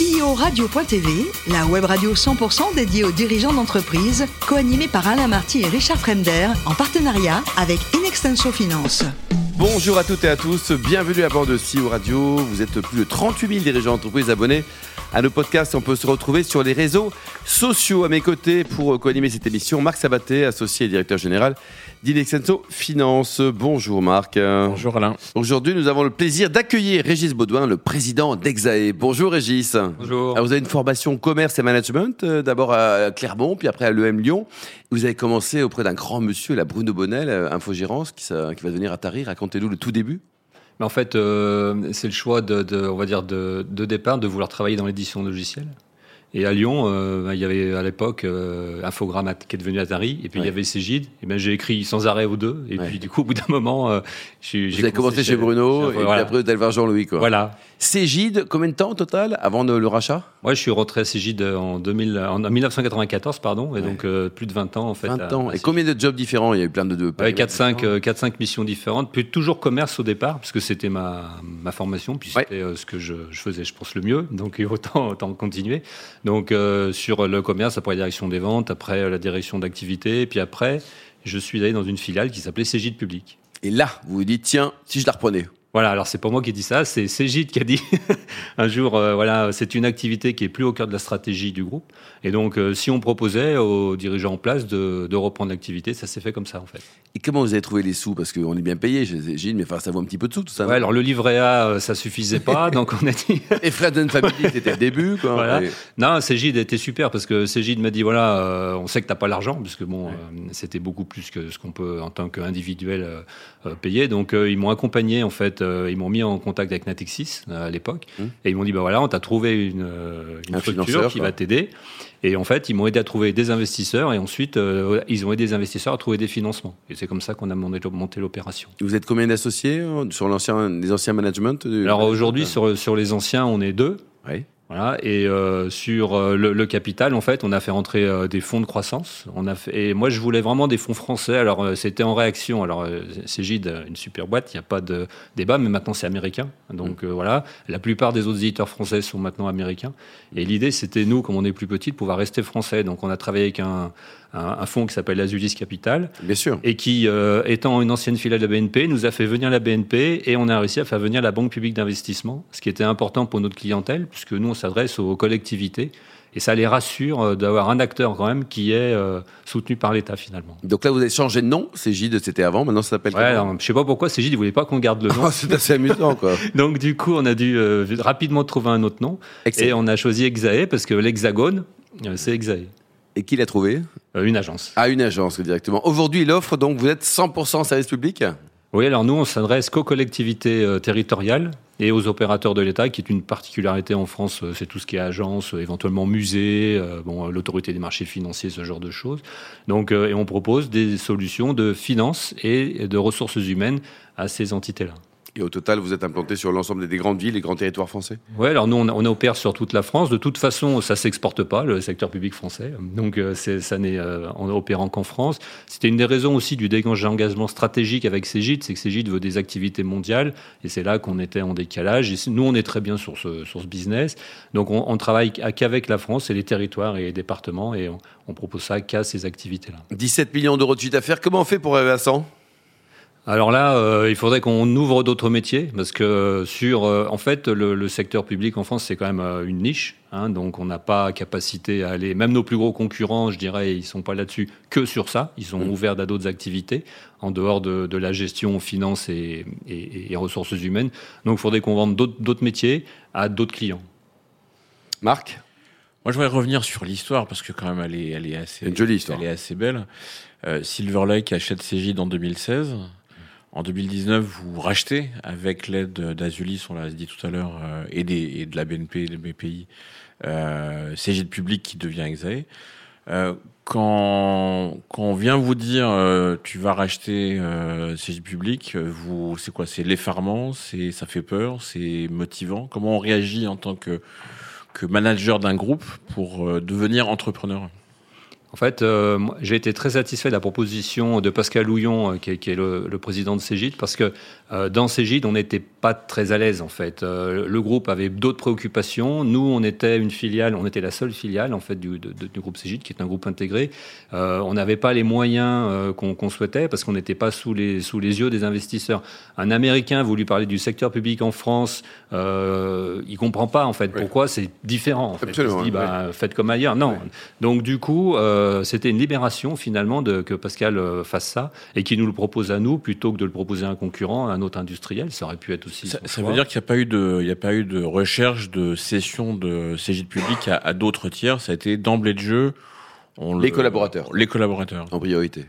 CEO Radio.tv, la web radio 100% dédiée aux dirigeants d'entreprise, co-animée par Alain Marty et Richard Fremder, en partenariat avec Inextenso Finance. Bonjour à toutes et à tous, bienvenue à bord de CEO Radio. Vous êtes plus de 38 000 dirigeants d'entreprise abonnés à nos podcasts. On peut se retrouver sur les réseaux sociaux. À mes côtés, pour co-animer cette émission, Marc Sabaté, associé et directeur général d'Inexenso Finance. Bonjour Marc. Bonjour Alain. Aujourd'hui, nous avons le plaisir d'accueillir Régis Baudouin, le président d'Exae. Bonjour Régis. Bonjour. Alors, vous avez une formation commerce et management, euh, d'abord à Clermont, puis après à l'EM Lyon. Vous avez commencé auprès d'un grand monsieur, la Bruno Bonnel, euh, infogérance, qui, qui va devenir Atari. Racontez-nous le tout début. Mais en fait, euh, c'est le choix de, de- on va dire de, de départ de vouloir travailler dans l'édition logicielle. Et à Lyon, euh, il y avait à l'époque euh, Infogrames qui est devenu Atari, et puis il y avait Cégide. Et ben j'ai écrit sans arrêt aux deux. Et Ouais. puis du coup, au bout d'un moment, euh, j'ai avez commencé chez Bruno, et puis après voir Jean-Louis. Voilà. Cégide, combien de temps au total avant de- le rachat? Moi, je suis rentré à Cégide en, 2000, en 1994, pardon, et Ouais. donc euh, plus de 20 ans en fait. 20 à- ans. à Et combien de jobs différents? Il y a eu plein de... de Ouais, 4-5 euh, 4-5 missions différentes, puis toujours commerce au départ, puisque c'était ma, ma formation, puis c'était euh, ce que je, je faisais, je pense, le mieux, donc autant, autant continuer. Donc euh, sur le commerce, après la direction des ventes, après la direction d'activité, puis après, je suis allé dans une filiale qui s'appelait Cégide Public. Et là, vous vous dites, tiens, si je la reprenais Voilà, alors c'est pas moi qui dit ça, c'est Cégide qui a dit un jour, euh, voilà, c'est une activité qui est plus au cœur de la stratégie du groupe, et donc euh, si on proposait aux dirigeants en place de, de reprendre l'activité, ça s'est fait comme ça en fait. Et comment vous avez trouvé les sous? Parce qu'on est bien payé chez mais enfin, ça vaut un petit peu de sous tout ça. Ouais, alors le livret A, euh, ça suffisait pas, donc on a dit. Et Fred and Family, c'était le début. Quoi. Voilà. Et- Non, Cégide était super parce que Cégide m'a dit voilà, on sait que t'as pas l'argent parce que bon, c'était beaucoup plus que ce qu'on peut en tant qu'individuel payer. Donc ils m'ont accompagné en fait, euh, ils m'ont mis en contact avec Natixis euh, à l'époque Mmh. et ils m'ont dit bah voilà, on t'a trouvé une, euh, une Un structure qui quoi. va t'aider. Et en fait, ils m'ont aidé à trouver des investisseurs et ensuite euh, ils ont aidé les investisseurs à trouver des financements. Et c'est comme ça qu'on a monté, l'opération. Vous êtes combien d'associés sur l'ancien, les anciens management du- Alors aujourd'hui, sur, sur les anciens, on est deux. Oui. Voilà, et euh, sur euh, le, le capital, en fait, on a fait rentrer euh, des fonds de croissance. On a fait, et moi, je voulais vraiment des fonds français. Alors, c'était en réaction. Alors, Cégide, euh, une super boîte, il n'y a pas de débat, mais maintenant, c'est américain. Donc, euh, voilà, la plupart des autres éditeurs français sont maintenant américains. Et l'idée, c'était, nous, comme on est plus petit, de pouvoir rester français. Donc, on a travaillé avec un, un, un fonds qui s'appelle Azulis Capital Bien sûr. et qui, étant une ancienne filiale de la BNP, nous a fait venir la BNP et on a réussi à faire venir la Banque publique d'investissement, ce qui était important pour notre clientèle, puisque nous, on s'adresse aux collectivités. Et ça les rassure euh, d'avoir un acteur quand même qui est euh, soutenu par l'État finalement. Donc là, vous avez changé de nom. Cégide, c'était avant. Maintenant, ça s'appelle Ouais, alors, je sais pas pourquoi Cégide, ils voulaient pas qu'on garde le nom. Oh, C'est assez amusant, quoi. Donc du coup, on a dû euh, rapidement trouver un autre nom. Et on a choisi Exae parce que l'hexagone, euh, c'est Exae, Et qui l'a trouvé? Euh, une agence. À une agence directement. Aujourd'hui, l'offre, donc, vous êtes 100% service public? Oui, alors nous, on s'adresse qu'aux collectivités euh, territoriales et aux opérateurs de l'État, qui est une particularité en France, euh, c'est tout ce qui est agence, euh, éventuellement musée, euh, l'autorité des marchés financiers, ce genre de choses. Donc, et on propose des solutions de finances et de ressources humaines à ces entités-là. Et au total, vous êtes implanté sur l'ensemble des grandes villes et grands territoires français Ouais, alors nous, on, on opère sur toute la France. De toute façon, ça s'exporte pas, le secteur public français. Donc, euh, ça n'est euh, en opérant qu'en France. C'était une des raisons aussi du dégagement stratégique avec Cégide, c'est que Cégide veut des activités mondiales, et c'est là qu'on était en décalage. Et nous, on est très bien sur ce, sur ce business. Donc, on, on travaille qu'avec la France et les territoires et les départements, et on, on propose ça qu'à ces activités-là. 17 millions d'euros de chiffre d'affaires. Comment on fait pour arriver à 100 Alors là, euh, il faudrait qu'on ouvre d'autres métiers parce que sur, euh, en fait, le, le secteur public en France, c'est quand même euh, une niche. Hein, donc, on n'a pas capacité à aller. Même nos plus gros concurrents, je dirais, ils sont pas là-dessus que sur ça. Ils sont Mm. ouverts à d'autres activités en dehors de, de la gestion, finance et, et- et ressources humaines. Donc, il faudrait qu'on vende d'autres d'autres métiers à d'autres clients. Marc? Moi, je voudrais revenir sur l'histoire parce que quand même, elle est, elle est assez, Une jolie histoire. elle est assez belle. Euh, Silver Lake achète Cégide en 2016. En 2019, vous rachetez avec l'aide d'Azulis, on l'a dit tout à l'heure, euh, et, et de la BNP, des BPI, euh, Cégide Public qui devient Exae. Euh, quand, quand on vient vous dire euh, tu vas racheter euh, Cégide Public, vous c'est quoi? C'est l'effarement, c'est ça fait peur, c'est motivant? Comment on réagit en tant que que manager d'un groupe pour euh, devenir entrepreneur? En fait, euh, j'ai été très satisfait de la proposition de Pascal Houillon, euh, qui, est, qui est le, le, président de Cégide, parce que euh, dans Cégide, on n'était pas très à l'aise en fait. Le groupe avait d'autres préoccupations. Nous, on était une filiale, on était la seule filiale en fait du, de, du groupe Cégide, qui est un groupe intégré. On n'avait pas les moyens qu'on qu souhaitait parce qu'on n'était pas sous les sous les yeux des investisseurs. Un Américain voulu parler du secteur public en France, il comprend pas en fait oui. pourquoi c'est différent. En fait. Absolument, il se dit, bah, oui. faites comme ailleurs. Non. Oui. Donc du coup. Euh, c'était une libération finalement de, que Pascal euh, fasse ça et qu'il nous le propose à nous plutôt que de le proposer à un concurrent, à un autre industriel. Ça aurait pu être aussi. Ça, ça veut dire qu'il n'y a pas eu de, il n'y a pas eu de recherche de cession de Cégide public à, à d'autres tiers. Ça a été d'emblée de jeu. On les le, collaborateurs. Les collaborateurs. En priorité.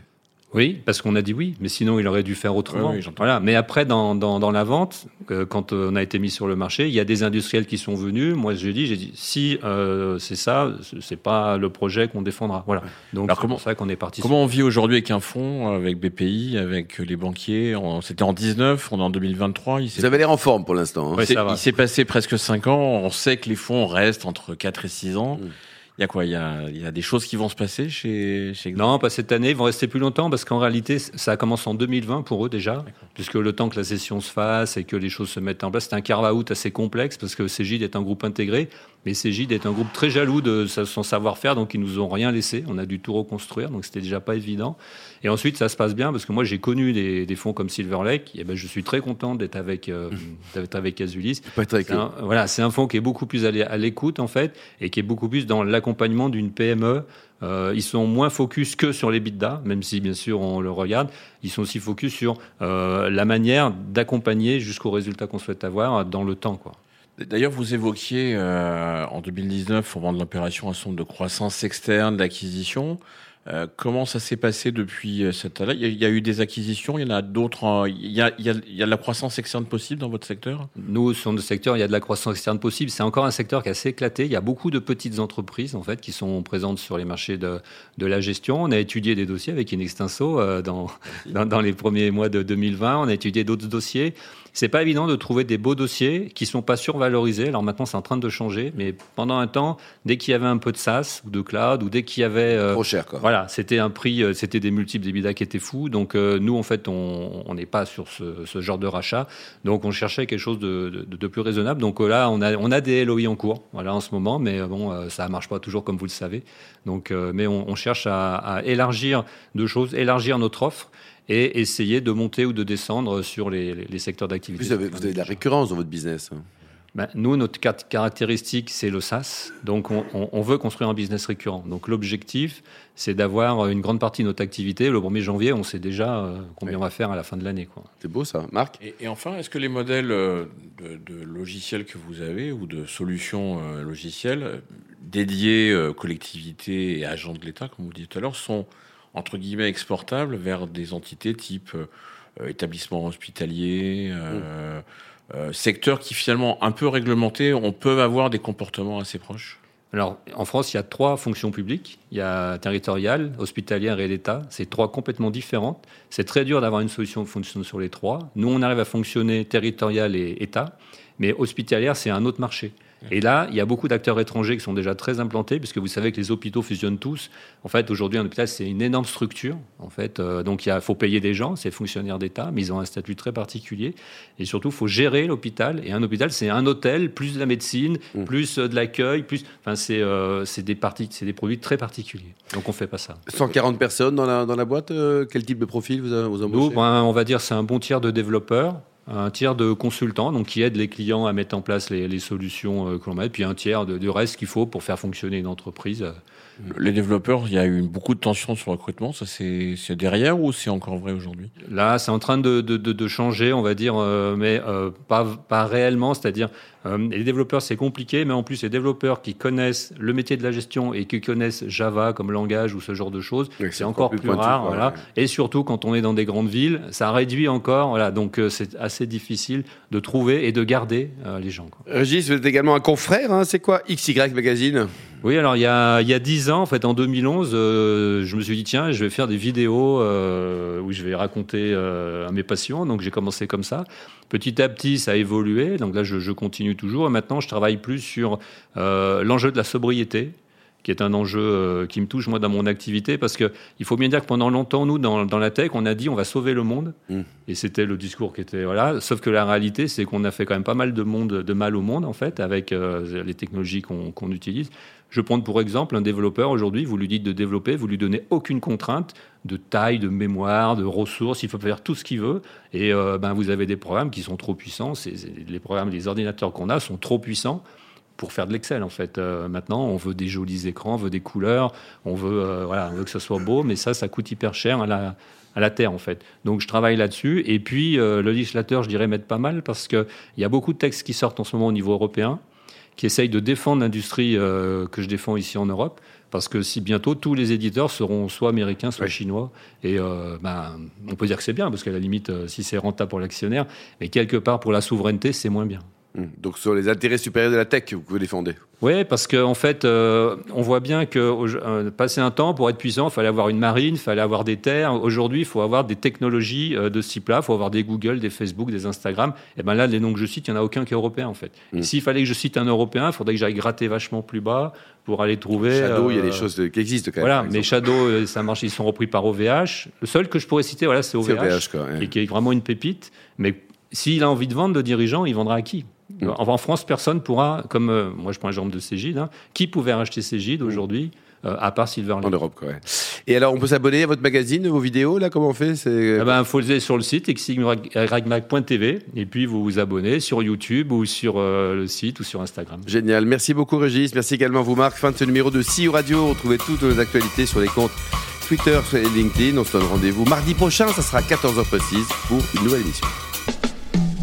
Oui, parce qu'on a dit oui, mais sinon il aurait dû faire autrement. Oui, oui, voilà. Mais après, dans, dans, dans la vente, euh, quand on a été mis sur le marché, il y a des industriels qui sont venus. Moi, j'ai dit, j'ai dit, si euh, c'est ça, c'est pas le projet qu'on défendra. Voilà. Donc c'est pour ça qu'on est parti. Comment on vit aujourd'hui avec un fonds, avec BPI, avec les banquiers? C'était en 19, on est en 2023. Il Vous avez l'air en forme pour l'instant. Hein. il s'est passé presque 5 ans. On sait que les fonds restent entre 4 et 6 ans. Mmh. Il y a quoi? Il y a, il y a des choses qui vont se passer chez, chez Non, pas cette année. Ils vont rester plus longtemps parce qu'en réalité, ça commence en 2020 pour eux déjà, puisque le temps que la session se fasse et que les choses se mettent en place, c'est un carve-out assez complexe parce que Cégide est un groupe intégré, mais Cégide est un groupe très jaloux de son savoir-faire, donc ils nous ont rien laissé. On a dû tout reconstruire, donc c'était déjà pas évident. Et ensuite, ça se passe bien parce que moi, j'ai connu des, des, fonds comme Silver Lake. Et ben, je suis très content d'être avec euh, d'être avec Azulis. C'est un, voilà, c'est un fonds qui est beaucoup plus à l'écoute en fait et qui est beaucoup plus dans l'accompagnement d'une PME. Euh, ils sont moins focus que sur les bidas, même si bien sûr on le regarde. Ils sont aussi focus sur euh, la manière d'accompagner jusqu'au résultat qu'on souhaite avoir dans le temps, quoi. D'ailleurs, vous évoquiez euh, en 2019, au moment de l'opération, un son de croissance externe, d'acquisition. Euh, comment ça s'est passé depuis cette année? Il, il y a eu des acquisitions, il y en a d'autres. Il, il, y a, il y a de la croissance externe possible dans votre secteur? Nous, sur notre secteur, il y a de la croissance externe possible. C'est encore un secteur qui est assez éclaté. Il y a beaucoup de petites entreprises en fait qui sont présentes sur les marchés de, de la gestion. On a étudié des dossiers avec Inextinso euh, dans, dans, dans les premiers mois de 2020. On a étudié d'autres dossiers c'est pas évident de trouver des beaux dossiers qui sont pas survalorisés. Alors maintenant, c'est en train de changer, mais pendant un temps, dès qu'il y avait un peu de SaaS ou de cloud ou dès qu'il y avait euh, trop cher, quoi. Voilà, c'était un prix, euh, c'était des multiples d'EBITDA qui étaient fous. Donc euh, nous, en fait, on n'est pas sur ce, ce, genre de rachat. Donc on cherchait quelque chose de, de, de plus raisonnable. Donc là, on a, on a des LOI en cours, voilà, en ce moment, mais bon, ça marche pas toujours comme vous le savez. Donc, mais on, on cherche à, à élargir deux choses, élargir notre offre et essayer de monter ou de descendre sur les, les secteurs d'activité. Vous avez, vous avez de la récurrence dans votre business. hein. Ben, nous, notre caractéristique, c'est le SaaS. Donc, on, on, on, veut construire un business récurrent. Donc, l'objectif, c'est d'avoir une grande partie de notre activité. Le 1er janvier, on sait déjà euh, combien oui. on va faire à la fin de l'année. C'est beau ça. Marc? Et, et, enfin, est-ce que les modèles de, de, logiciels que vous avez ou de solutions euh, logicielles dédiées euh, collectivités et agents de l'État, comme vous dites tout à l'heure, sont entre guillemets exportables vers des entités type euh, établissement hospitalier, euh, euh, secteur qui finalement un peu réglementé, on peut avoir des comportements assez proches alors, en France, il y a trois fonctions publiques. Il y a territoriale, hospitalière et l'État. C'est trois complètement différentes. C'est très dur d'avoir une solution qui fonctionne sur les trois. Nous, on arrive à fonctionner territorial et État, mais hospitalière, c'est un autre marché. Et là, il y a beaucoup d'acteurs étrangers qui sont déjà très implantés, puisque vous savez que les hôpitaux fusionnent tous. En fait, aujourd'hui, un hôpital, c'est une énorme structure. En fait, euh, donc il faut payer des gens, c'est fonctionnaires d'État, mais ils ont un statut très particulier. Et surtout, il faut gérer l'hôpital. Et un hôpital, c'est un hôtel, plus de la médecine, mmh. plus de l'accueil, plus. Enfin, c'est euh, des parties, c'est des produits très particuliers. Donc, on fait pas ça. 140 personnes dans la, dans la boîte. Euh, quel type de profil vous, vous embauchez Nous, ben, on va dire, c'est un bon tiers de développeurs un tiers de consultants donc qui aident les clients à mettre en place les, les solutions euh, que l'on met, puis un tiers de, de reste qu'il faut pour faire fonctionner une entreprise. Les développeurs, il y a eu beaucoup de tensions sur le recrutement. Ça, c'est derrière ou c'est encore vrai aujourd'hui? Là, c'est en train de, de, de, changer, on va dire, euh, mais euh, pas, pas réellement. C'est-à-dire, euh, les développeurs, c'est compliqué, mais en plus, les développeurs qui connaissent le métier de la gestion et qui connaissent Java comme langage ou ce genre de choses, oui, c'est encore, plus, plus rare. Voilà. Ouais. Et surtout, quand on est dans des grandes villes, ça réduit encore. Voilà. Donc, euh, c'est assez difficile de trouver et de garder euh, les gens. Quoi. Régis, vous êtes également un confrère. Hein c'est quoi XY Magazine? Oui, alors il y a, il y a 10 ans, en fait, en 2011, euh, je me suis dit, tiens, je vais faire des vidéos euh, où je vais raconter euh, à mes patients. Donc j'ai commencé comme ça. Petit à petit, ça a évolué. Donc là, je, je continue toujours. Et maintenant, je travaille plus sur l'enjeu de la sobriété qui est un enjeu euh, qui me touche moi dans mon activité parce que il faut bien dire que pendant longtemps nous dans, dans la tech on a dit on va sauver le monde. Mm. et c'était le discours qui était voilà. Sauf que la réalité c'est qu'on a fait quand même pas mal de monde de mal au monde en fait avec euh, les technologies qu'on utilise. Je prends pour exemple un développeur aujourd'hui vous lui dites de développer vous lui donnez aucune contrainte de taille de mémoire de ressources il faut faire tout ce qu'il veut. Et euh, ben vous avez des programmes qui sont trop puissants les programmes les ordinateurs qu'on a sont trop puissants pour faire de l'Excel en fait. Euh, maintenant, on veut des jolis écrans, on veut des couleurs, on veut, euh, voilà, on veut que ce soit beau, mais ça, ça coûte hyper cher à la, à la terre en fait. Donc je travaille là-dessus. Et puis euh, le législateur, je dirais, m'aide pas mal parce qu'il y a beaucoup de textes qui sortent en ce moment au niveau européen qui essayent de défendre l'industrie que je défends ici en Europe. Parce que si bientôt tous les éditeurs seront soit américains, soit chinois, et ben, on peut dire que c'est bien, parce qu'à la limite, si c'est rentable pour l'actionnaire, mais quelque part pour la souveraineté, c'est moins bien. Hum. Donc, sont les intérêts supérieurs de la tech que vous défendez. Oui, parce qu'en en fait, euh, on voit bien que euh, passé un temps, pour être puissant, il fallait avoir une marine, il fallait avoir des terres. Aujourd'hui, il faut avoir des technologies euh, de ce type-là. Il faut avoir des Google, des Facebook, des Instagram. Et ben là, les noms que je cite, il n'y en a aucun qui est européen, en fait. Mm. s'il fallait que je cite un européen, il faudrait que j'aille gratter vachement plus bas pour aller trouver. Shadow, il y a euh, des choses qui existent quand même. Voilà, mais. Shadow, euh, ça marche, ils sont repris par OVH. Le seul que je pourrais citer, voilà, c'est OVH, OVH, quoi, ouais. et qui est vraiment une pépite. Mais s'il a envie de vendre, le dirigeant, il vendra à qui? En, en France, personne pourra, comme euh, moi je prends l'exemple de Cégide, hein, qui pouvait racheter Cégide aujourd'hui, euh, à part Silver En Europe, quoi. ouais. Et alors, on peut s'abonner à votre magazine, vos vidéos, là, comment on fait? C'est Eh ben, faut le aller sur le site exigmag.tv et puis vous vous abonnez sur YouTube ou sur euh, le site ou sur Instagram. Génial. Merci beaucoup, Régis. Merci également vous, Marc. Fin de ce numéro de CIO Radio. Retrouvez toutes nos actualités sur les comptes Twitter et LinkedIn. On se donne rendez-vous mardi prochain. Ça sera 14h précise pour une nouvelle émission.